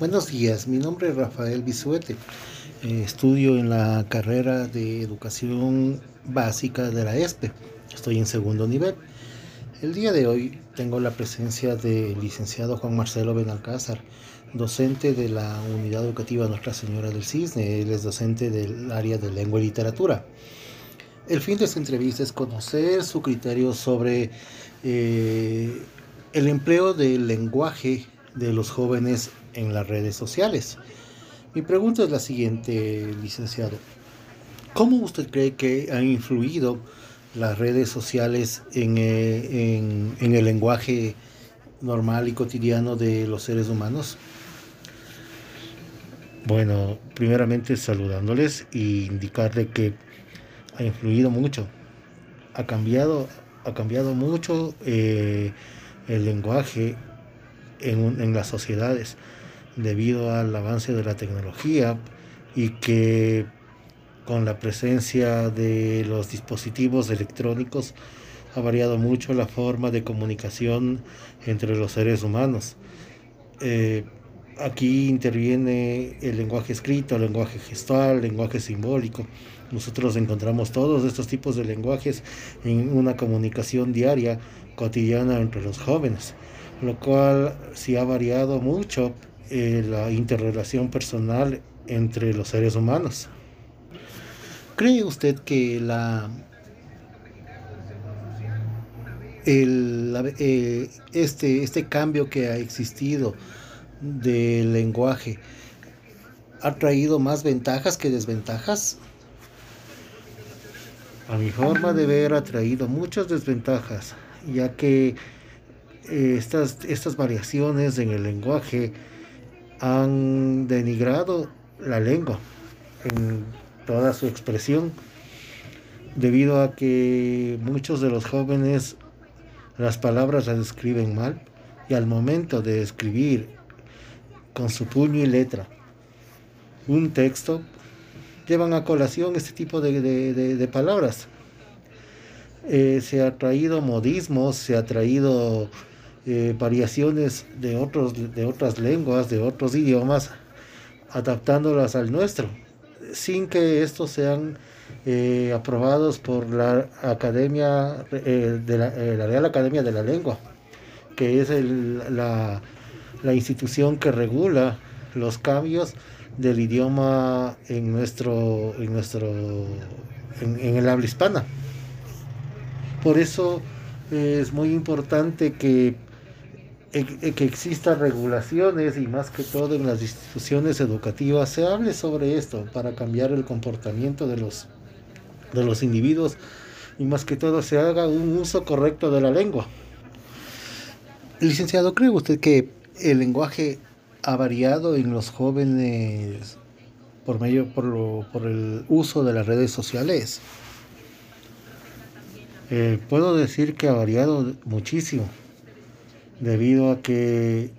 Buenos días, mi nombre es Rafael Bisuete. Eh, estudio en la carrera de educación básica de la ESPE. Estoy en segundo nivel. El día de hoy tengo la presencia del licenciado Juan Marcelo Benalcázar, docente de la Unidad Educativa Nuestra Señora del Cisne. Él es docente del área de lengua y literatura. El fin de esta entrevista es conocer su criterio sobre eh, el empleo del lenguaje de los jóvenes en las redes sociales. Mi pregunta es la siguiente, licenciado. ¿Cómo usted cree que han influido las redes sociales en, eh, en, el lenguaje normal y cotidiano de los seres humanos? Bueno, primeramente saludándoles e indicarle que ha influido mucho, ha cambiado, ha cambiado mucho eh, el lenguaje en, las sociedades debido al avance de la tecnología y que con la presencia de los dispositivos electrónicos ha variado mucho la forma de comunicación entre los seres humanos. Eh, aquí interviene el lenguaje escrito, el lenguaje gestual, el lenguaje simbólico. Nosotros encontramos todos estos tipos de lenguajes en una comunicación diaria, cotidiana entre los jóvenes lo cual sí ha variado mucho eh, la interrelación personal entre los seres humanos. ¿Cree usted que la, eh, este, este cambio que ha existido del lenguaje ha traído más ventajas que desventajas? A mi forma de ver ha traído muchas desventajas, ya que eh, estas, estas variaciones en el lenguaje han denigrado la lengua en toda su expresión debido a que muchos de los jóvenes las palabras las escriben mal y al momento de escribir con su puño y letra un texto llevan a colación este tipo de, palabras. Eh, se ha traído modismos, se ha traído eh, variaciones de, otros, de otras lenguas, de otros idiomas, adaptándolas al nuestro, sin que estos sean eh, aprobados por la Academia, eh, de la, Real Academia de la Lengua, que es la, institución que regula los cambios del idioma en nuestro, en nuestro, en el habla hispana. Por eso es muy importante que que existan regulaciones y más que todo en las instituciones educativas se hable sobre esto para cambiar el comportamiento de los, de los individuos y más que todo se haga un uso correcto de la lengua. Licenciado, ¿cree usted que el lenguaje ha variado en los jóvenes por medio por, lo, por el uso de las redes sociales? Eh, puedo decir que ha variado muchísimo debido a que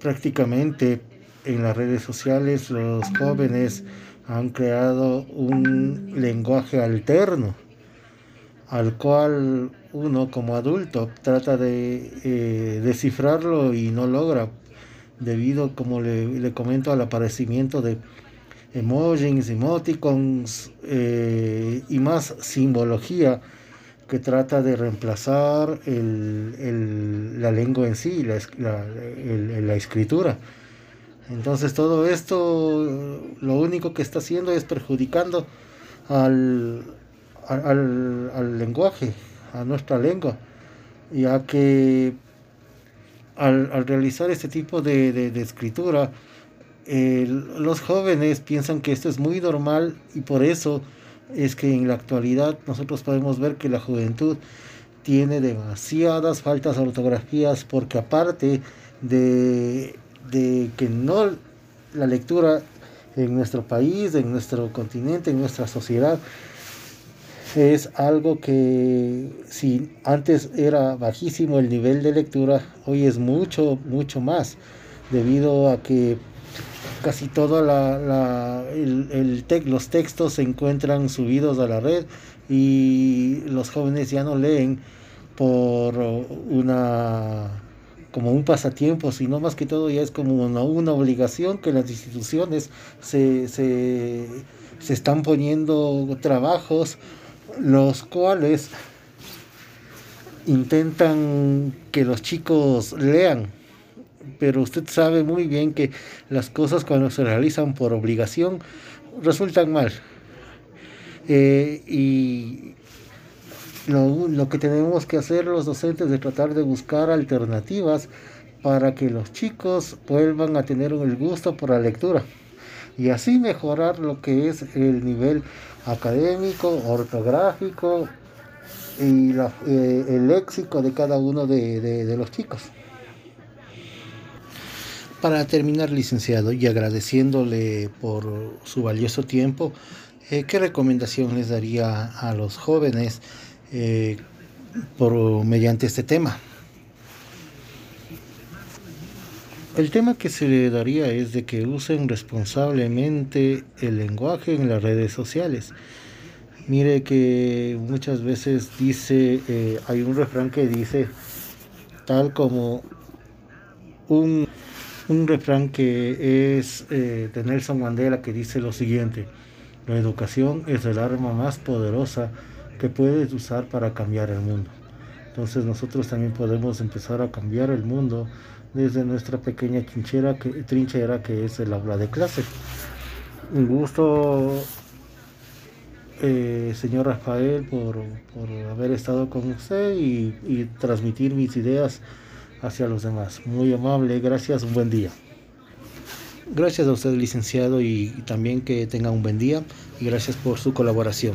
prácticamente en las redes sociales los jóvenes han creado un lenguaje alterno al cual uno como adulto trata de eh, descifrarlo y no logra debido como le, comento al aparecimiento de emojis, emoticons eh, y más simbología que trata de reemplazar la lengua en sí, la, la, escritura. Entonces todo esto lo único que está haciendo es perjudicando al, al, lenguaje, a nuestra lengua, ya que al, realizar este tipo de, escritura, los jóvenes piensan que esto es muy normal y por eso es que en la actualidad nosotros podemos ver que la juventud tiene demasiadas faltas de ortografías porque aparte de, que no la lectura en nuestro país, en nuestro continente, en nuestra sociedad, es algo que si antes era bajísimo el nivel de lectura, hoy es mucho, mucho más, debido a que casi todos el, los textos se encuentran subidos a la red y los jóvenes ya no leen por una como un pasatiempo, sino más que todo ya es como una, una obligación que las instituciones se, se, se están poniendo trabajos los cuales intentan que los chicos lean, pero usted sabe muy bien que las cosas cuando se realizan por obligación resultan mal. Eh, y lo, lo, que tenemos que hacer los docentes es tratar de buscar alternativas para que los chicos vuelvan a tener el gusto por la lectura y así mejorar lo que es el nivel académico, ortográfico y eh, el léxico de cada uno de, de los chicos. Para terminar, licenciado, y agradeciéndole por su valioso tiempo, eh, ¿qué recomendación les daría a los jóvenes eh, por, mediante este tema? El tema que se le daría es de que usen responsablemente el lenguaje en las redes sociales. Mire que muchas veces dice, eh, hay un refrán que dice, tal como un, un refrán que es eh, de Nelson Mandela que dice lo siguiente, la educación es el arma más poderosa que puedes usar para cambiar el mundo. Entonces nosotros también podemos empezar a cambiar el mundo desde nuestra pequeña trinchera que, trinchera que es el aula de clase. Un gusto, eh, señor Rafael, por, por, haber estado con usted y, y transmitir mis ideas hacia los demás. Muy amable, gracias, un buen día. Gracias a usted, licenciado, y, también que tenga un buen día y gracias por su colaboración.